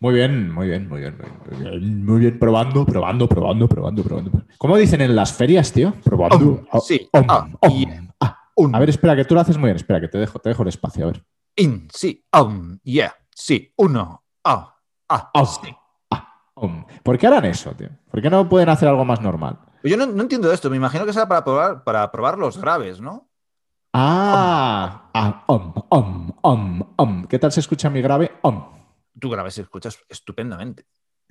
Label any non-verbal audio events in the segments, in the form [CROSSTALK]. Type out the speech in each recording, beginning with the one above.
Muy bien, muy bien, muy bien, muy bien, muy bien, probando, probando, probando, probando, probando. ¿Cómo dicen en las ferias, tío? Probando. Om, sí. Om, Ah, om. yeah. Ah. Un. A ver, espera, que tú lo haces muy bien. Espera, que te dejo, te dejo el espacio. A ver. In, sí, um, yeah, sí, uno, ah, ah, sí. Ah, om. ¿Por qué harán eso, tío? ¿Por qué no pueden hacer algo más normal? Yo no, no entiendo esto, me imagino que será para probar, para probar los graves, ¿no? Ah, ah, om, om, om, om. ¿Qué tal se escucha mi grave? Om. Tú graves y escuchas estupendamente.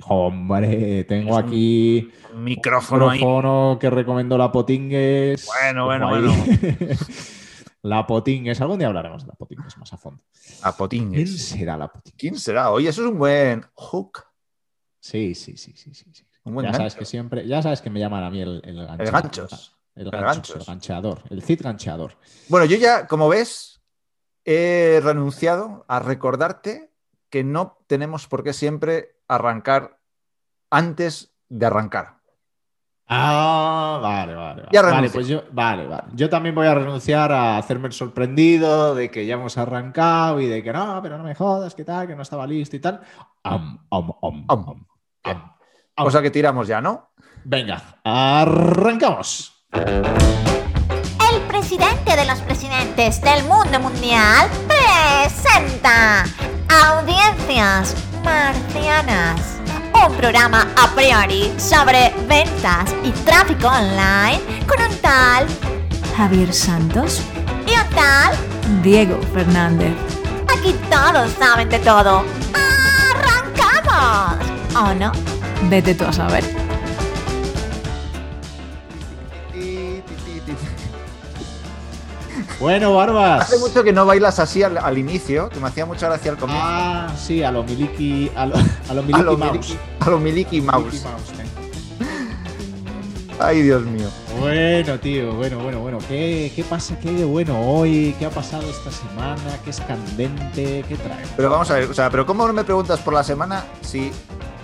Hombre, tengo un aquí Un micrófono ahí. micrófono que recomendó la Potingues. Bueno, bueno, ahí. [LAUGHS] la Potingues. Algún día hablaremos de la Potingues más a fondo. A ¿Quién Potingues. será la Potingues? ¿Quién será? Oye, eso es un buen hook. Sí, sí, sí, sí, sí. sí. Un buen ya sabes que siempre, ya sabes que me llaman a mí el, el gancho. El ganchos. El El ganchos, ganchos. el gancheador, el Cid gancheador. Bueno, yo ya, como ves, he renunciado a recordarte que no tenemos por qué siempre arrancar antes de arrancar. Ah, vale, vale. Vale, Ya vale renuncio. pues yo, vale, vale. Yo también voy a renunciar a hacerme el sorprendido de que ya hemos arrancado y de que no, pero no me jodas, que tal, que no estaba listo y tal. Bien. am. Cosa que tiramos ya, ¿no? Venga, arrancamos. El presidente de los presidentes del mundo mundial presenta Audiencias Marcianas. Un programa a priori sobre ventas y tráfico online con un tal Javier Santos, y un tal. Diego Fernández. Aquí todos saben de todo. ¡Arrancamos! ¿O no? Vete tú a saber. Bueno, Barbas. Hace mucho que no bailas así al, al inicio, que me hacía mucha gracia al comienzo. Ah, sí, a lo Miliki, a lo, a lo [LAUGHS] a Miliki lo Mouse. Miliki, a lo Miliki Mouse. Miliki Mouse, eh. Ay, Dios mío. Bueno, tío, bueno, bueno, bueno. ¿Qué, ¿Qué pasa? ¿Qué hay de bueno hoy? ¿Qué ha pasado esta semana? ¿Qué es candente? ¿Qué trae? Pero vamos a ver, o sea, pero ¿cómo no me preguntas por la semana si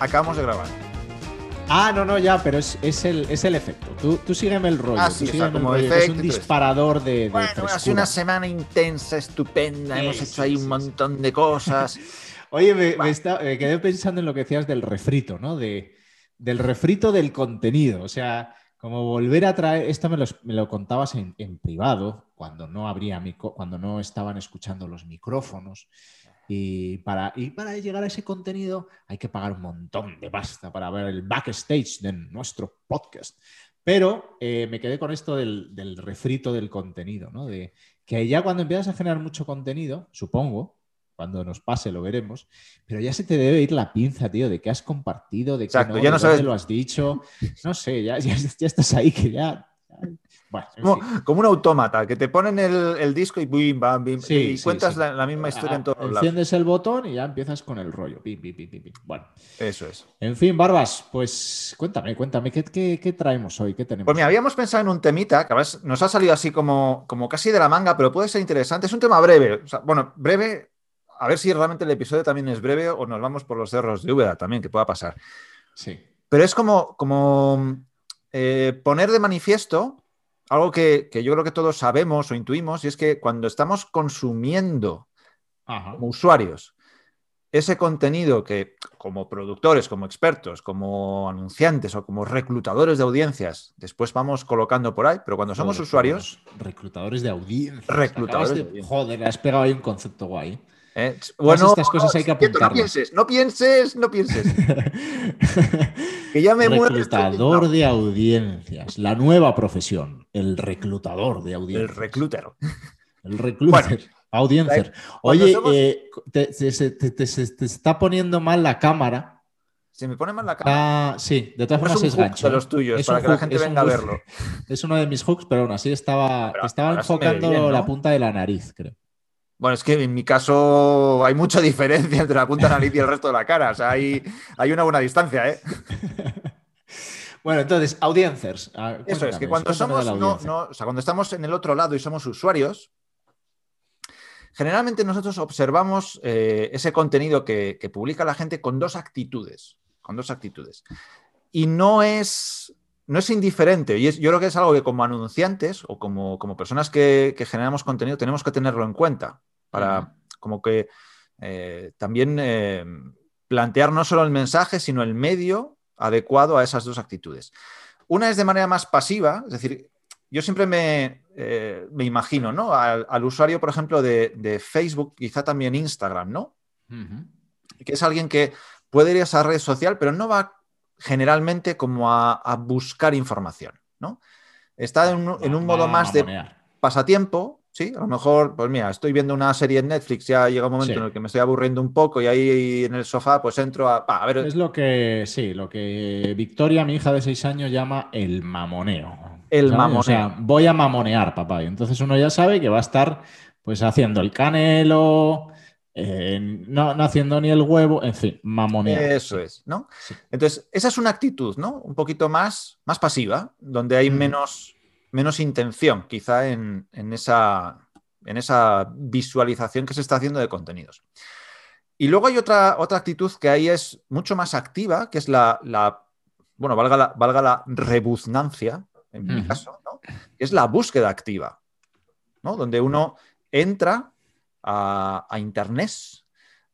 acabamos de grabar? Ah, no, no, ya, pero es, es, el, es el efecto. Tú, tú sígueme el rollo. Ah, tú sí, o sea, sígueme el como rollo, que efecto es un disparador de, de Bueno, ha sido una semana intensa, estupenda, hemos hecho ahí un montón de cosas. [LAUGHS] Oye, me, me está- me quedé pensando en lo que decías del refrito, ¿no? De, del refrito del contenido. O sea, como volver a traer. Esto me, los- me lo contabas en, en privado, cuando no habría cuando no estaban escuchando los micrófonos. Y para, y para llegar a ese contenido hay que pagar un montón de pasta para ver el backstage de nuestro podcast. Pero eh, me quedé con esto del, del refrito del contenido, ¿no? De que ya cuando empiezas a generar mucho contenido, supongo, cuando nos pase lo veremos, pero ya se te debe ir la pinza, tío, de qué has compartido, de qué Exacto, no, ya no sabes- lo has dicho, no sé, ya, ya, ya estás ahí que ya... Bueno, en Como, como un autómata, que te ponen el, el disco y bim, bam, bim, Sí, y sí, cuentas. La, la misma historia en Ah, todos lados. Enciendes el botón y ya empiezas con el rollo. Bueno, Eso es. en fin, Barbas, pues cuéntame, cuéntame, ¿qué, qué, qué traemos hoy? ¿Qué tenemos? Pues mira, habíamos pensado en un temita que a veces nos ha salido así como, como casi de la manga, pero puede ser interesante. Es un tema breve. O sea, bueno, breve, a ver si realmente el episodio también es breve o nos vamos por los cerros de Úbeda también, que pueda pasar. Sí. Pero es como, como eh, poner de manifiesto algo que, que yo creo que todos sabemos o intuimos, y es que cuando estamos consumiendo Ajá. como usuarios ese contenido que como productores, como expertos, como anunciantes o como reclutadores de audiencias, después vamos colocando por ahí, pero cuando somos Joder, usuarios, Reclutadores de audiencia. Reclutadores de. Joder, has pegado ahí un concepto guay. eh, bueno, estas cosas hay que no pienses, no pienses, no pienses, [LAUGHS] que ya me muero. reclutador de audiencias. La nueva profesión. El reclutador de El audiencias. recluter. El recluter. Audiencia. cuando Oye, somos- eh, te, te- te- se- te está poniendo mal la cámara. Se me pone mal la cara. Ah, sí, de todas No es formas un es gancho. de los ¿eh? tuyos, Es para que la gente venga a verlo. Es uno de mis hooks, pero aún así estaba, Pero estaba enfocando bien, ¿no? la punta de la nariz, creo. Bueno, es que en mi caso hay mucha [LAUGHS] diferencia entre la punta de la nariz y el resto de la cara. O sea, hay, hay una buena distancia, ¿eh? [LAUGHS] Bueno, entonces, audiencers. Eso es, que cuando somos, no, no, o sea, cuando estamos en el otro lado y somos usuarios, generalmente nosotros observamos eh, ese contenido que, que publica la gente con dos actitudes. Con dos actitudes. Y no es, no es indiferente. Y es- yo creo que es algo que como anunciantes o como, como personas que, que generamos contenido tenemos que tenerlo en cuenta. Para como que eh, también eh, plantear no solo el mensaje, sino el medio adecuado a esas dos actitudes. Una es de manera más pasiva, es decir, yo siempre me, eh, me imagino, ¿no? Al, al usuario, por ejemplo, de, de Facebook, quizá también Instagram, ¿no? Que es alguien que puede ir a esa red social, pero no va generalmente como a, a buscar información, ¿no? Está en un, en un modo más de pasatiempo, ¿sí? A lo mejor, pues mira, estoy viendo una serie en Netflix, ya llega un momento Sí. en el que me estoy aburriendo un poco y ahí en el sofá pues entro a, a ver, Es lo que, sí, lo que Victoria, mi hija de seis años, llama el mamoneo. El ¿sabes? mamoneo. O sea, voy a mamonear, papá. Y entonces uno ya sabe que va a estar pues haciendo el canelo, eh, no, no haciendo ni el huevo, en fin, mamonear. Eso es, ¿no? Sí. Entonces, esa es una actitud, ¿no? Un poquito más, más pasiva, donde hay Ujú. menos, menos intención, quizá en, en esa, en esa visualización que se está haciendo de contenidos. Y luego hay otra, otra actitud que ahí es mucho más activa, que es la, la- bueno, valga la, valga la rebuznancia, en mi caso, ¿no? Es la búsqueda activa, ¿no? Donde uno entra a, a Internet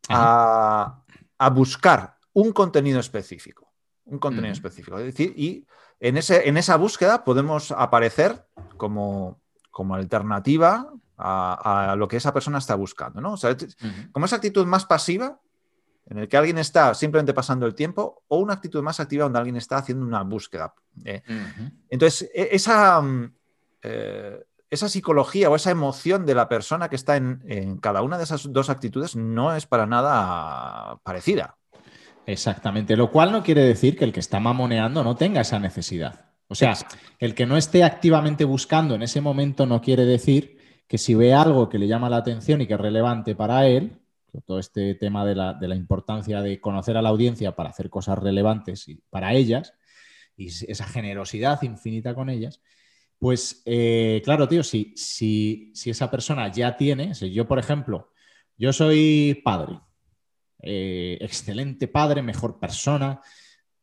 a, a buscar un contenido específico. Un contenido específico. Es decir, y en, ese, en esa búsqueda podemos aparecer como, como alternativa a, a lo que esa persona está buscando. ¿no? O sea, como esa actitud más pasiva, en el que alguien está simplemente pasando el tiempo, o una actitud más activa donde alguien está haciendo una búsqueda. Eh, entonces, e- esa, mm, eh, esa psicología o esa emoción de la persona que está en, en cada una de esas dos actitudes no es para nada parecida. Exactamente, lo cual no quiere decir que el que está mamoneando no tenga esa necesidad. O sea, el que no esté activamente buscando en ese momento no quiere decir que si ve algo que le llama la atención y que es relevante para él, todo este tema de la, importancia de conocer a la audiencia para hacer cosas relevantes y para ellas, y esa generosidad infinita con ellas, pues eh, claro, tío, si, si, si esa persona ya tiene, si yo por ejemplo, yo soy padre, eh, excelente padre, mejor persona,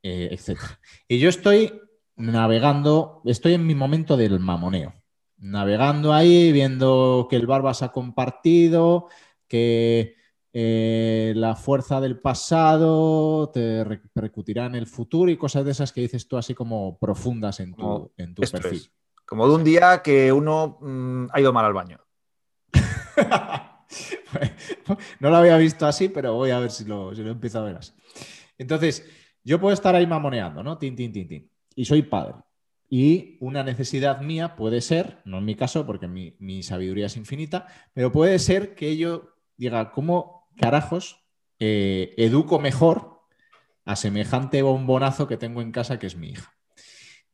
eh, etc. Y yo estoy navegando, estoy en mi momento del mamoneo, navegando ahí, viendo que el Barbas ha compartido, que eh, la fuerza del pasado te repercutirá en el futuro y cosas de esas que dices tú así como profundas en tu, Como en tu perfil. es. Como de un día que uno mm, ha ido mal al baño. [LAUGHS] [LAUGHS] no lo había visto así, pero voy a ver si lo, si lo empiezo a ver así. Entonces, yo puedo estar ahí mamoneando, ¿no? Tin, tin, tin, tin. Y soy padre. Y una necesidad mía puede ser, no en mi caso, porque mi, mi sabiduría es infinita, pero puede ser que yo diga, ¿cómo carajos eh, educo mejor a semejante bombonazo que tengo en casa que es mi hija?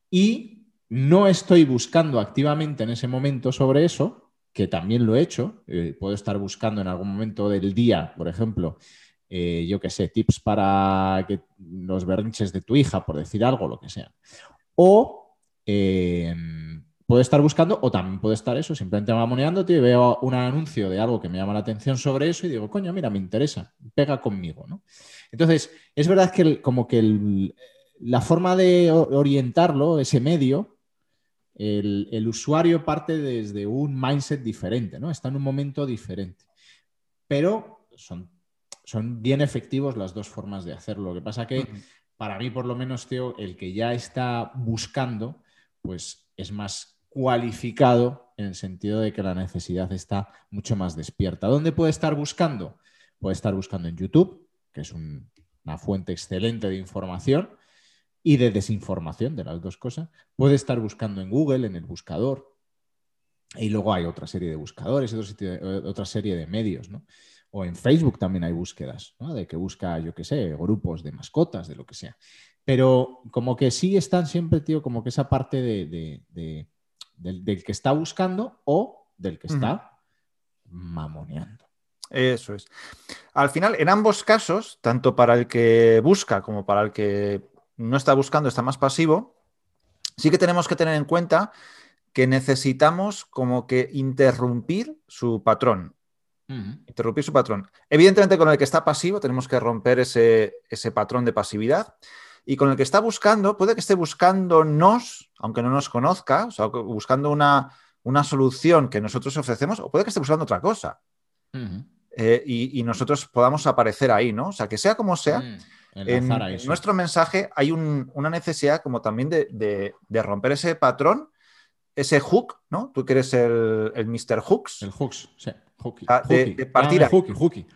Y no estoy buscando activamente en ese momento sobre eso, que también lo he hecho. Eh, puedo estar buscando en algún momento del día, por ejemplo, eh, yo qué sé, tips para que los berrinches de tu hija, por decir algo, lo que sea. O eh, puedo estar buscando, o también puedo estar eso, simplemente mamoneando, y veo un anuncio de algo que me llama la atención sobre eso y digo, coño, mira, me interesa, pega conmigo, ¿no? Entonces, es verdad que como que la forma de orientarlo, ese medio, el, el usuario parte desde un mindset diferente, ¿no? Está en un momento diferente. Pero son, son bien efectivos las dos formas de hacerlo. Lo que pasa que, para mí, por lo menos, Teo, el que ya está buscando, pues es más cualificado en el sentido de que la necesidad está mucho más despierta. ¿Dónde puede estar buscando? Puede estar buscando en YouTube, que es un- una fuente excelente de información y de desinformación, de las dos cosas. Puede estar buscando en Google, en el buscador. Y luego hay otra serie de buscadores, otra serie de, otra serie de medios, ¿no? O en Facebook también hay búsquedas, ¿no? De que busca, yo qué sé, grupos de mascotas, de lo que sea. Pero como que sí están siempre, tío, como que esa parte de, de- de- del, del que está buscando o del que está mamoneando. Eso es. Al final, en ambos casos, tanto para el que busca como para el que no está buscando, está más pasivo, sí que tenemos que tener en cuenta que necesitamos como que interrumpir su patrón. Interrumpir su patrón. Evidentemente, con el que está pasivo tenemos que romper ese, ese patrón de pasividad. Y con el que está buscando, puede que esté buscándonos, aunque no nos conozca, o sea, buscando una, una solución que nosotros ofrecemos, o puede que esté buscando otra cosa. Eh, y, y nosotros podamos aparecer ahí, ¿no? O sea, que sea como sea, Mm, en, nuestro mensaje hay un- una necesidad como también de, de- de romper ese patrón, ese hook, ¿no? Tú que eres el, el Mr. Hooks, El hooks, sí. Hooky. Ah, de- hooky. de partir Llámame ahí. Hooky, hooky.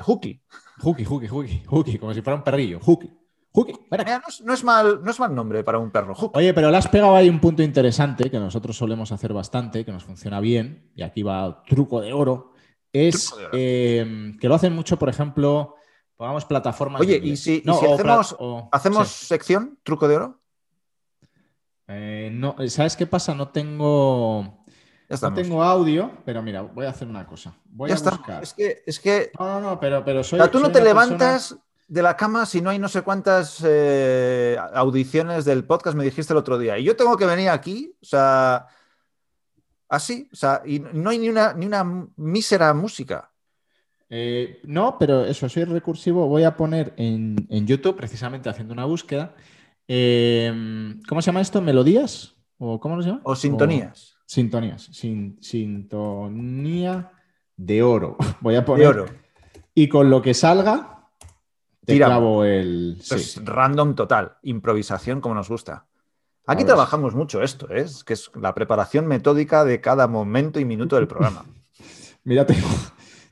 hooky. Hooky, hooky, hooky, hooky, como si fuera un perrillo. Hooky. Hooky. Mira, no, es, no es mal, no es mal nombre para un perro, hook. Oye, pero le has pegado ahí un punto interesante que nosotros solemos hacer bastante, que nos funciona bien, y aquí va truco de oro, es de oro. eh, que lo hacen mucho, por ejemplo, pongamos plataformas. Oye, y si- y si hacemos- o- ¿Hacemos sí. sección, truco de oro? Eh, no, ¿Sabes qué pasa? No tengo, no tengo audio, pero mira, voy a hacer una cosa. Voy ya a está. buscar. Es que, es que No, no, no, pero, pero soy. o sea, tú no soy te persona- levantas de la cama si no hay no sé cuántas eh, audiciones del podcast, me dijiste el otro día. Y yo tengo que venir aquí, o sea, así, o sea, y no hay ni una, ni una mísera música. Eh, no, pero eso, soy recursivo. Voy a poner en, en YouTube, precisamente haciendo una búsqueda. eh, ¿Cómo se llama esto? ¿Melodías? ¿O cómo se llama? O sintonías sintonías. Sin- sintonía de oro. [LAUGHS] Voy a de poner. oro. Y con lo que salga, te clavo el. Esto sí. es random total, improvisación como nos gusta. Aquí trabajamos mucho esto, ¿eh? Es que es la preparación metódica de cada momento y minuto del programa. [LAUGHS] Mira, tengo,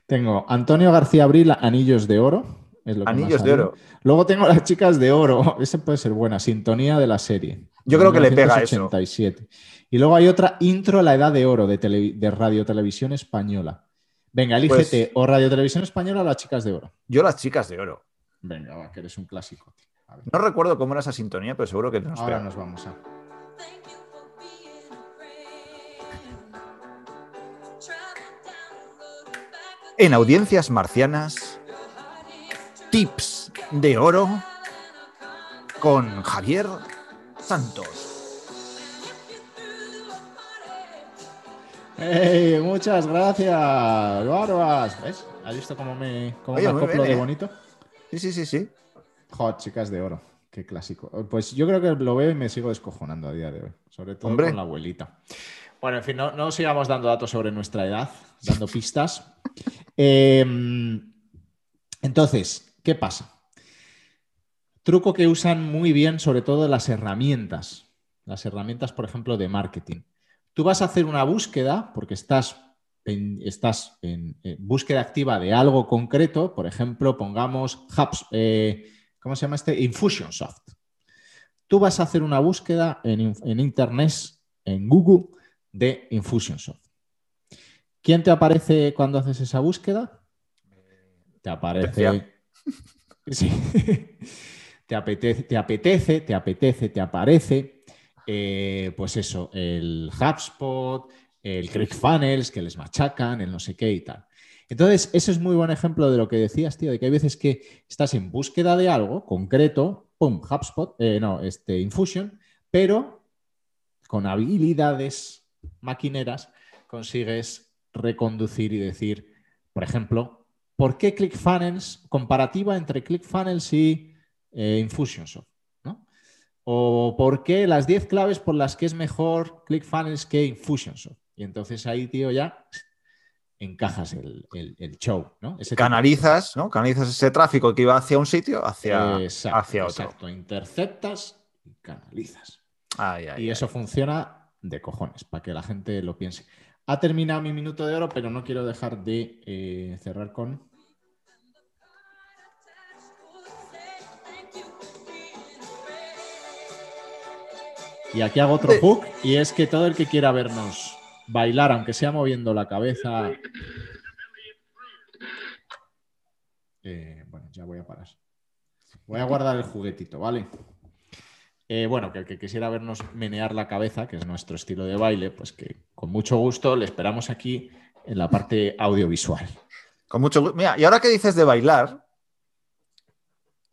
tengo Antonio García Abril, Anillos de Oro. es lo que Anillos de oro. Luego tengo las chicas de oro. [LAUGHS] Ese puede ser buena. Sintonía de la serie. Yo creo que le pega eso. 1987. Y luego hay otra intro a la edad de oro de, tele- de Radio Televisión Española. Venga, elígete Pues- o Radio Televisión Española o las chicas de oro. Yo las chicas de oro. Venga, va, que eres un clásico. No recuerdo cómo era esa sintonía, pero seguro que nos ahora pega. nos vamos a. En audiencias marcianas, tips de oro con Javier Santos. ¡Ey! Muchas gracias, Barbas. ¿Ves? ¿Has visto cómo me, cómo Oye, me acoplo de ¿eh? bonito? Sí, sí, sí, sí. Hot, chicas de oro. Qué clásico. Pues yo creo que lo veo y me sigo descojonando a día de hoy. Sobre todo Hombre. con la abuelita. Bueno, en fin, no, no sigamos dando datos sobre nuestra edad, dando pistas. Eh, entonces, ¿qué pasa? Truco que usan muy bien, sobre todo las herramientas. Las herramientas, por ejemplo, de marketing. Tú vas a hacer una búsqueda porque estás en, estás en, búsqueda activa de algo concreto. Por ejemplo, pongamos Hubs, eh, ¿cómo se llama este? Infusionsoft. Tú vas a hacer una búsqueda en, en Internet, en Google, de Infusionsoft. ¿Quién te aparece cuando haces esa búsqueda? Te aparece. [LAUGHS] Sí. te apetece, te apetece, te apetece, te aparece. eh, pues eso, el HubSpot, el ClickFunnels, que les machacan, el no sé qué y tal. Entonces, eso es muy buen ejemplo de lo que decías, tío, de que hay veces que estás en búsqueda de algo concreto, pum, HubSpot, eh, no, este, Infusion, pero con habilidades maquineras consigues reconducir y decir, por ejemplo, ¿por qué ClickFunnels, comparativa entre ClickFunnels y eh, Infusionsoft? ¿no? O por qué las 10 claves por las que es mejor ClickFunnels que Infusionsoft. Y entonces ahí, tío, ya encajas el, el- el show, ¿no? Ese Canalizas, ¿no? Canalizas ese tráfico que iba hacia un sitio hacia, Exacto, hacia otro. exacto. Interceptas y canalizas. Ay, ay, Y ay. eso funciona de cojones, para que la gente lo piense. Ha terminado mi minuto de oro, pero no quiero dejar de eh, cerrar con. Y aquí hago otro hook, y es que todo el que quiera vernos bailar, aunque sea moviendo la cabeza. Eh, bueno, ya voy a parar. Voy a guardar el juguetito, ¿vale? Eh, bueno, que el que quisiera vernos menear la cabeza, que es nuestro estilo de baile, pues que con mucho gusto le esperamos aquí en la parte audiovisual. Con mucho gusto. Mira, y ahora que dices de bailar,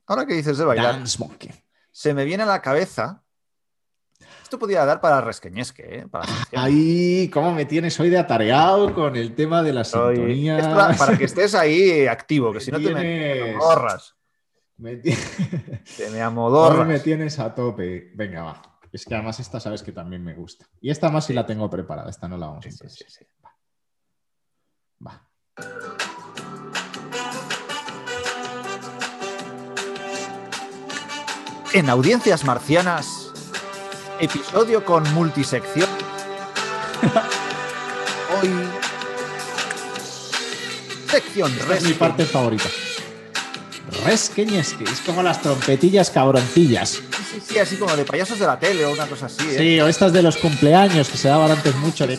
ahora que dices de bailar, Dance Monkey. se me viene a la cabeza. Esto podría dar para resqueñesque, ¿eh? Para. Ahí, ¿cómo me tienes hoy de atareado con el tema de la Soy- es para, para que [LAUGHS] estés ahí activo, que si no te me, Tienes- amodorras. Me Ahora [LAUGHS] [LAUGHS] me tienes a tope. Venga, va. Es que además esta sabes que también me gusta. Y esta más sí la tengo preparada. Esta no la vamos a hacer. Sí, sí, Va. va. En Audiencias Marcianas, episodio con multisección. [LAUGHS] Hoy, sección Esta es mi parte favorita. Resqueñesque, es como las trompetillas cabroncillas. Sí, sí, sí, así como de payasos de la tele o una cosa así. ¿eh? Sí, o estas de los cumpleaños que se daban antes mucho de.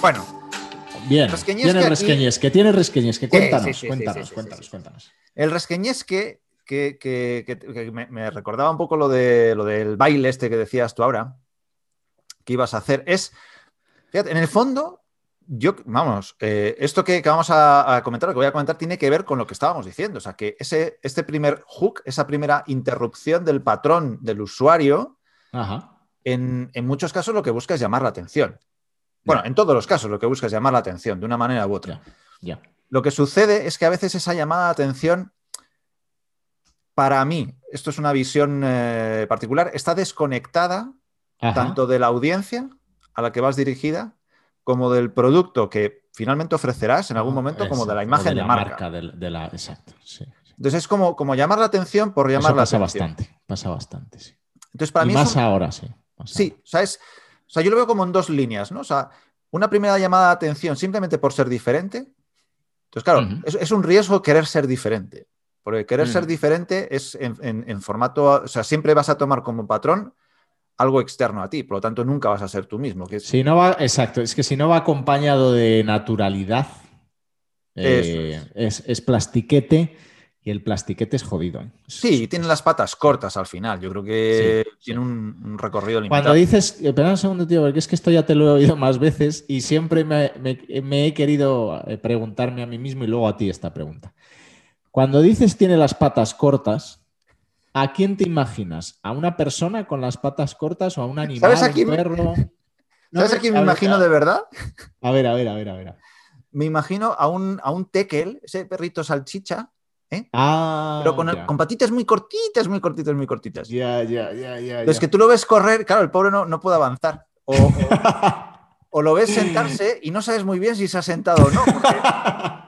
Bueno, Bien, Resqueñesque tiene resqueñesque, tiene resqueñesque. Cuéntanos, sí, sí, sí, cuéntanos, sí, sí, cuéntanos, sí. cuéntanos. el resqueñesque, que, que, que- que me, me recordaba un poco lo, de, lo del baile este que decías tú ahora, que ibas a hacer, es, fíjate, en el fondo, yo, vamos, eh, esto que, que vamos a, a comentar, lo que voy a comentar, tiene que ver con lo que estábamos diciendo, o sea, que ese, este primer hook, esa primera interrupción del patrón del usuario, Ajá. en, en muchos casos lo que busca es llamar la atención. Bueno, en todos los casos lo que busca es llamar la atención, de una manera u otra. Lo que sucede es que a veces esa llamada de atención, para mí, esto es una visión eh, particular, está desconectada Ajá. tanto de la audiencia a la que vas dirigida como del producto que finalmente ofrecerás en algún momento, como de la imagen de, la marca. de la, exacto, sí. sí. Entonces es como, como llamar la atención por llamar Eso la pasa atención. bastante, pasa bastante, sí. Entonces, para y mí más un- ahora, sí. más Sí, o sea, es- o sea, yo lo veo como en dos líneas, ¿no? O sea, una primera llamada de atención simplemente por ser diferente. Entonces, claro, es, es un riesgo querer ser diferente. Porque querer ser Ujú. diferente es en, en- en formato, o sea, siempre vas a tomar como patrón algo externo a ti, por lo tanto nunca vas a ser tú mismo. Que es- Si no va, exacto, es que si no va acompañado de naturalidad, eh, Eso es. Es, plastiquete y el plastiquete es jodido. ¿eh? Es- Sí, es- tiene las patas cortas al final. Yo creo que Sí, tiene un, un recorrido limitado. Cuando dices, espera un segundo, tío, porque es que esto ya te lo he oído más veces y siempre me, me- me he querido eh, preguntarme a mí mismo y luego a ti esta pregunta. Cuando dices tiene las patas cortas, ¿a quién te imaginas? ¿A una persona con las patas cortas o a un animal, ¿Sabes a un quién- perro? [LAUGHS] No ¿Sabes a quién me imagino de verdad? A ver, a ver, a ver, a ver. Me imagino a un, a un tekel, ese perrito salchicha, Ah, pero con, con patitas muy cortitas, muy cortitas, muy cortitas. Ya, ya, ya, ya. Es ya. que tú lo ves correr, claro, el pobre no, no puede avanzar. O, o- [LAUGHS] o lo ves sentarse y no sabes muy bien si se ha sentado o no. porque [LAUGHS]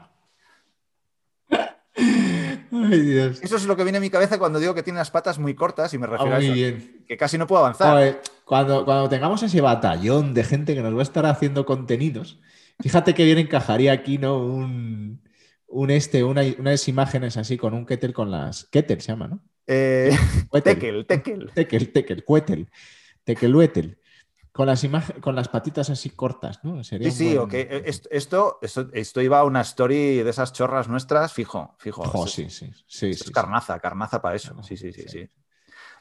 Ay, Dios. eso es lo que viene a mi cabeza cuando digo que tiene las patas muy cortas y me Ah, refiero a eso. bien. Que casi no puede avanzar. Cuando, cuando tengamos ese batallón de gente que nos va a estar haciendo contenidos, fíjate que bien encajaría aquí, ¿no? Un, un este, una- unas imágenes así con un kettle con las. Kettle se llama, ¿no? Eh, [LAUGHS] tekel, tekel. Tekel, tekel, cuetel. Tekeluetel. Con las, con las patitas así cortas, ¿no? Sería Sí, sí, buen- ok. Eh, Esto, esto, esto, iba a una story de esas chorras nuestras, fijo, fijo. Jo, Eso- sí, sí, sí, es carnaza, carnaza para eso. Sí, sí, sí, sí.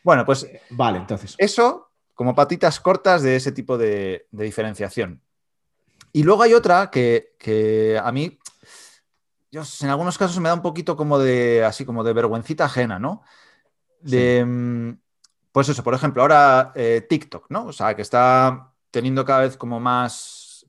Bueno, pues sí. Vale, entonces. Eso como patitas cortas de ese tipo de, de diferenciación. Y luego hay otra que, que a mí, yo, en algunos casos me da un poquito como de, así como de vergüencita ajena, ¿no? De, mm, pues eso, por ejemplo, ahora eh, TikTok, ¿no? O sea, que está teniendo cada vez como más,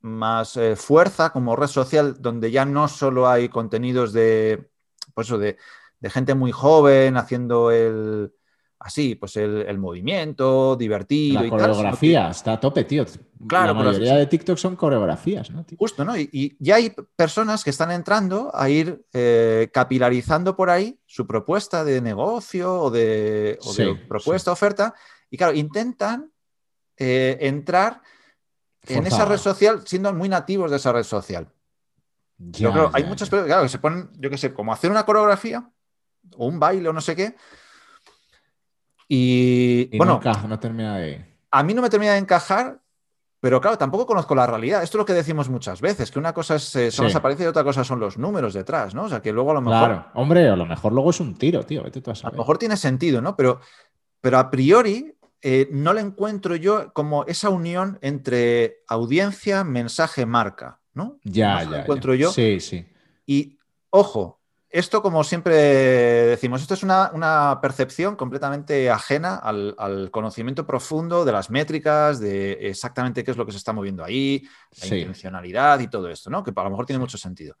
más eh, fuerza como red social, donde ya no solo hay contenidos de, pues eso, de, de gente muy joven haciendo el, así, pues el, el movimiento divertido La y tal, coreografía está a tope, tío. Claro, la mayoría de TikTok son coreografías, ¿no? tío? Justo, ¿no? Y, y ya hay personas que están entrando a ir eh, capilarizando por ahí su propuesta de negocio o de, o de Sí, propuesta, oferta, y claro, intentan eh, entrar en esa red social siendo muy nativos de esa red social. Yo Ya, creo, hay ya, muchas personas claro, que se ponen, yo qué sé, como hacer una coreografía o un baile o no sé qué. Y, Y bueno, no, encaja, no termina de. a mí no me termina de encajar, pero claro, tampoco conozco la realidad. Esto es lo que decimos muchas veces, que una cosa es, eh, son Sí. las apariencias y otra cosa son los números detrás, ¿no? O sea, que luego a lo mejor, Claro, hombre, a lo mejor luego es un tiro, tío. Vete tú a lo mejor tiene sentido, ¿no? Pero, pero a priori eh, no le encuentro yo como esa unión entre audiencia, mensaje, marca, ¿no? Ya, No ya. encuentro ya. yo. Sí, sí. Y ojo, esto como siempre decimos, esto es una, una percepción completamente ajena al, al conocimiento profundo de las métricas, de exactamente qué es lo que se está moviendo ahí, la Sí. intencionalidad y todo esto, ¿no? Que a lo mejor tiene mucho sentido.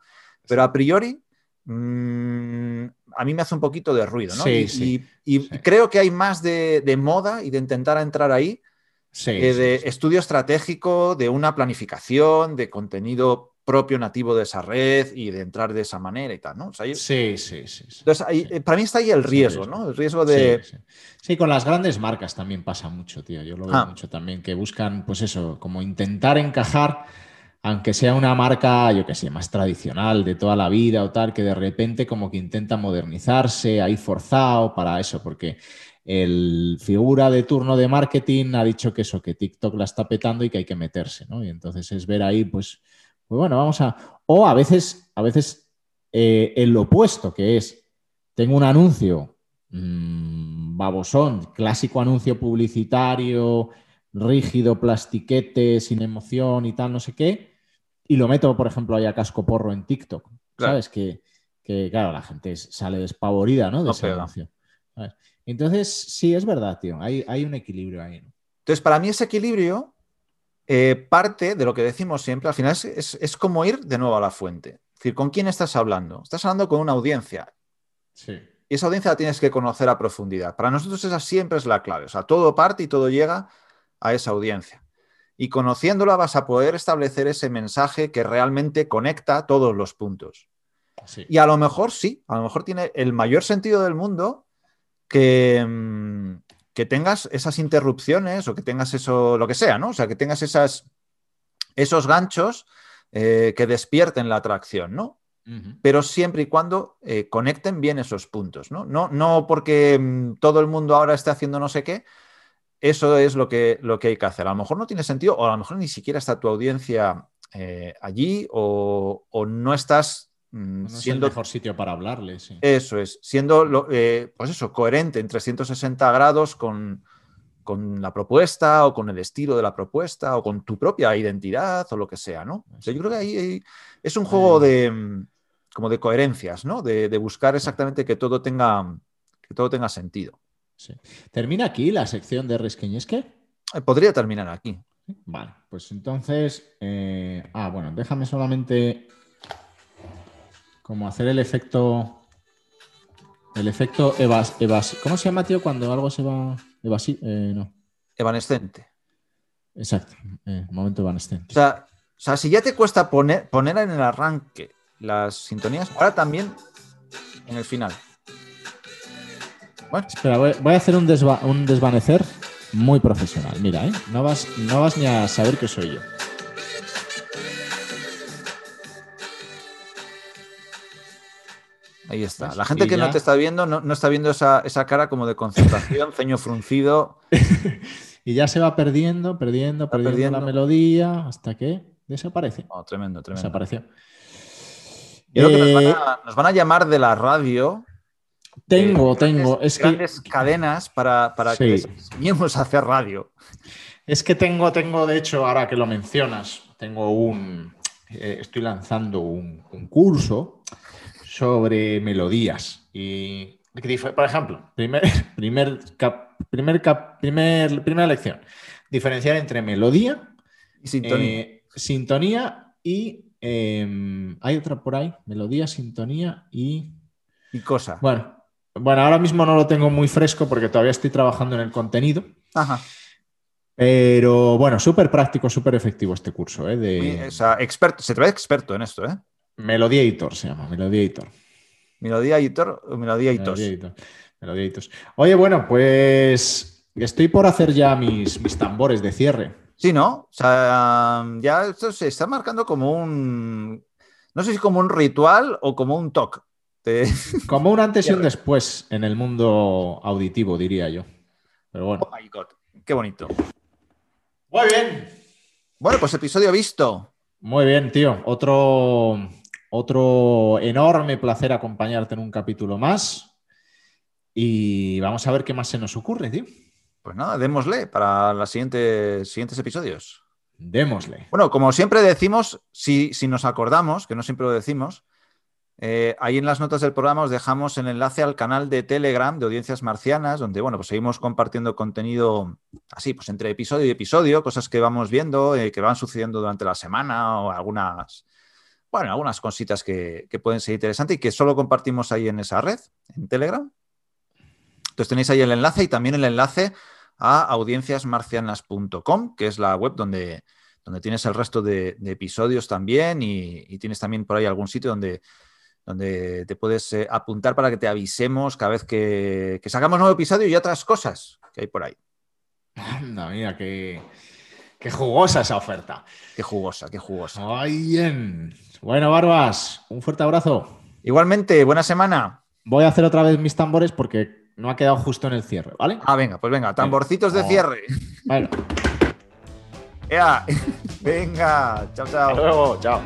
Pero a priori, mm, a mí me hace un poquito de ruido, ¿no? Sí, y, sí, y- creo que hay más de, de moda y de intentar entrar ahí sí, de estudio estratégico, de una planificación, de contenido propio nativo de esa red y de entrar de esa manera y tal, ¿no? O sea, ahí- Sí, sí, sí. sí. entonces, ahí- eh, para mí está ahí el riesgo. ¿no? El riesgo de... Sí, sí. Sí, con las grandes marcas también pasa mucho, tío. Yo lo veo Ah. mucho también, que buscan, pues eso, como intentar encajar, aunque sea una marca, yo qué sé, más tradicional de toda la vida o tal, que de repente como que intenta modernizarse, ahí forzado para eso, porque el figura de turno de marketing ha dicho que eso, que TikTok la está petando y que hay que meterse, ¿no? Y entonces es ver ahí, pues, pues bueno, vamos a. O a veces, a veces eh, el opuesto, que es tengo un anuncio mm, babosón, clásico anuncio publicitario, rígido, plastiquete, sin emoción y tal, no sé qué, y lo meto, por ejemplo, ahí a casco porro en TikTok. Claro. ¿Sabes? Que, que, claro, la gente es- sale despavorida, ¿no? De No ese pega. anuncio. Entonces, sí, es verdad, tío. Hay, hay un equilibrio ahí. ¿no? Entonces, para mí ese equilibrio eh, parte de lo que decimos siempre, al final es, es- es como ir de nuevo a la fuente. Es decir, ¿con quién estás hablando? Estás hablando con una audiencia Sí. y esa audiencia la tienes que conocer a profundidad. Para nosotros esa siempre es la clave. O sea, todo parte y todo llega a esa audiencia. Y conociéndola vas a poder establecer ese mensaje que realmente conecta todos los puntos. sí. Y a lo mejor sí, a lo mejor tiene el mayor sentido del mundo que, mm, que tengas esas interrupciones o que tengas eso, lo que sea, ¿no? O sea, que tengas esas, esos ganchos eh, que despierten la atracción, ¿no? Pero siempre y cuando eh, conecten bien esos puntos, ¿no? No, no porque mm, todo el mundo ahora esté haciendo no sé qué, eso es lo que, lo que hay que hacer. A lo mejor no tiene sentido o a lo mejor ni siquiera está tu audiencia eh, allí o, o no estás mm, es siendo el mejor sitio para hablarle, sí. eso es, siendo lo- eh, pues eso, coherente en 360 grados con, con la propuesta o con el estilo de la propuesta o con tu propia identidad o lo que sea, ¿no? O sea, yo creo que ahí es un juego de mm, como de coherencias, ¿no? De, de buscar exactamente que todo tenga que todo tenga sentido. sí. ¿Termina aquí la sección de Resqueñesque? Eh, Podría terminar aquí. Vale, pues entonces. eh, ah, bueno, déjame solamente. Como hacer el efecto. El efecto evas, evas- ¿Cómo se llama, tío, cuando algo se va. Evasi eh, no. Evanescente. Exacto. eh, momento evanescente. O sea, o sea, si ya te cuesta poner, poner en el arranque las sintonías, ahora también en el final. Bueno, Espera, voy, voy a hacer un, desva- un desvanecer muy profesional. Mira, ¿eh? No vas, no vas ni a saber que soy yo. Ahí está. La gente que no te está viendo no, no está viendo esa, esa cara como de concentración, [LAUGHS] ceño fruncido. [LAUGHS] Y ya se va perdiendo, perdiendo, Va perdiendo, perdiendo. la melodía hasta que desaparece. Oh, tremendo, tremendo. Desapareció. Yo creo que nos Eh, van, a, nos van a llamar de la radio. Tengo, eh, tengo. grandes- Es que, grandes cadenas para, para que Sí. les enseñemos a hacer radio. es que tengo, tengo, de hecho, ahora que lo mencionas, tengo un. eh, estoy lanzando un, un curso sobre melodías. Y, por ejemplo, primer, [LAUGHS] primer, cap- primer, cap- primer- primera lección: diferenciar entre melodía, Y sintonía. eh, sintonía y. em, hay otra por ahí: melodía, sintonía y. y cosa. Bueno, bueno, ahora mismo no lo tengo muy fresco porque todavía estoy trabajando en el contenido. Ajá. Pero bueno, súper práctico, súper efectivo este curso, ¿eh? De o sea, experto, se te ve experto en esto, ¿eh? Melodía Editor se llama, Melodía Editor. Melodía editor o melodía y tos. Melodía. Oye, bueno, pues estoy por hacer ya mis, mis tambores de cierre. Sí, ¿no? O sea, ya esto se está marcando como un. No sé si como un ritual o como un toque. de- [LAUGHS] Como un antes y un después en el mundo auditivo, diría yo. Pero bueno. Oh my God, qué bonito. Muy bien. Bueno, pues episodio visto. Muy bien, tío. Otro, otro enorme placer acompañarte en un capítulo más. Y vamos a ver qué más se nos ocurre, tío. Pues nada, démosle para los siguientes, siguientes episodios. Démosle. Bueno, como siempre decimos, si, si nos acordamos, que no siempre lo decimos, eh, ahí en las notas del programa os dejamos el enlace al canal de Telegram de Audiencias Marcianas, donde bueno, pues seguimos compartiendo contenido así, pues entre episodio y episodio, cosas que vamos viendo, eh, que van sucediendo durante la semana o algunas, bueno, algunas cositas que, que pueden ser interesantes y que solo compartimos ahí en esa red, en Telegram. Entonces tenéis ahí el enlace y también el enlace a audienciasmarcianas.com, que es la web donde, donde tienes el resto de, episodios también y, y tienes también por ahí algún sitio donde, donde te puedes eh, apuntar para que te avisemos cada vez que, que sacamos nuevo episodio y otras cosas que hay por ahí. [LAUGHS] Anda, mira, qué, qué jugosa esa oferta. Qué jugosa, qué jugosa. Ay, bien. Bueno, Barbas, un fuerte abrazo. Igualmente, buena semana. Voy a hacer otra vez mis tambores porque no ha quedado justo en el cierre, ¿vale? Ah, venga, pues venga, tamborcitos de Oh. cierre. Bueno, [LAUGHS] Ea, [LAUGHS] venga, chao, chao. hasta luego, chao.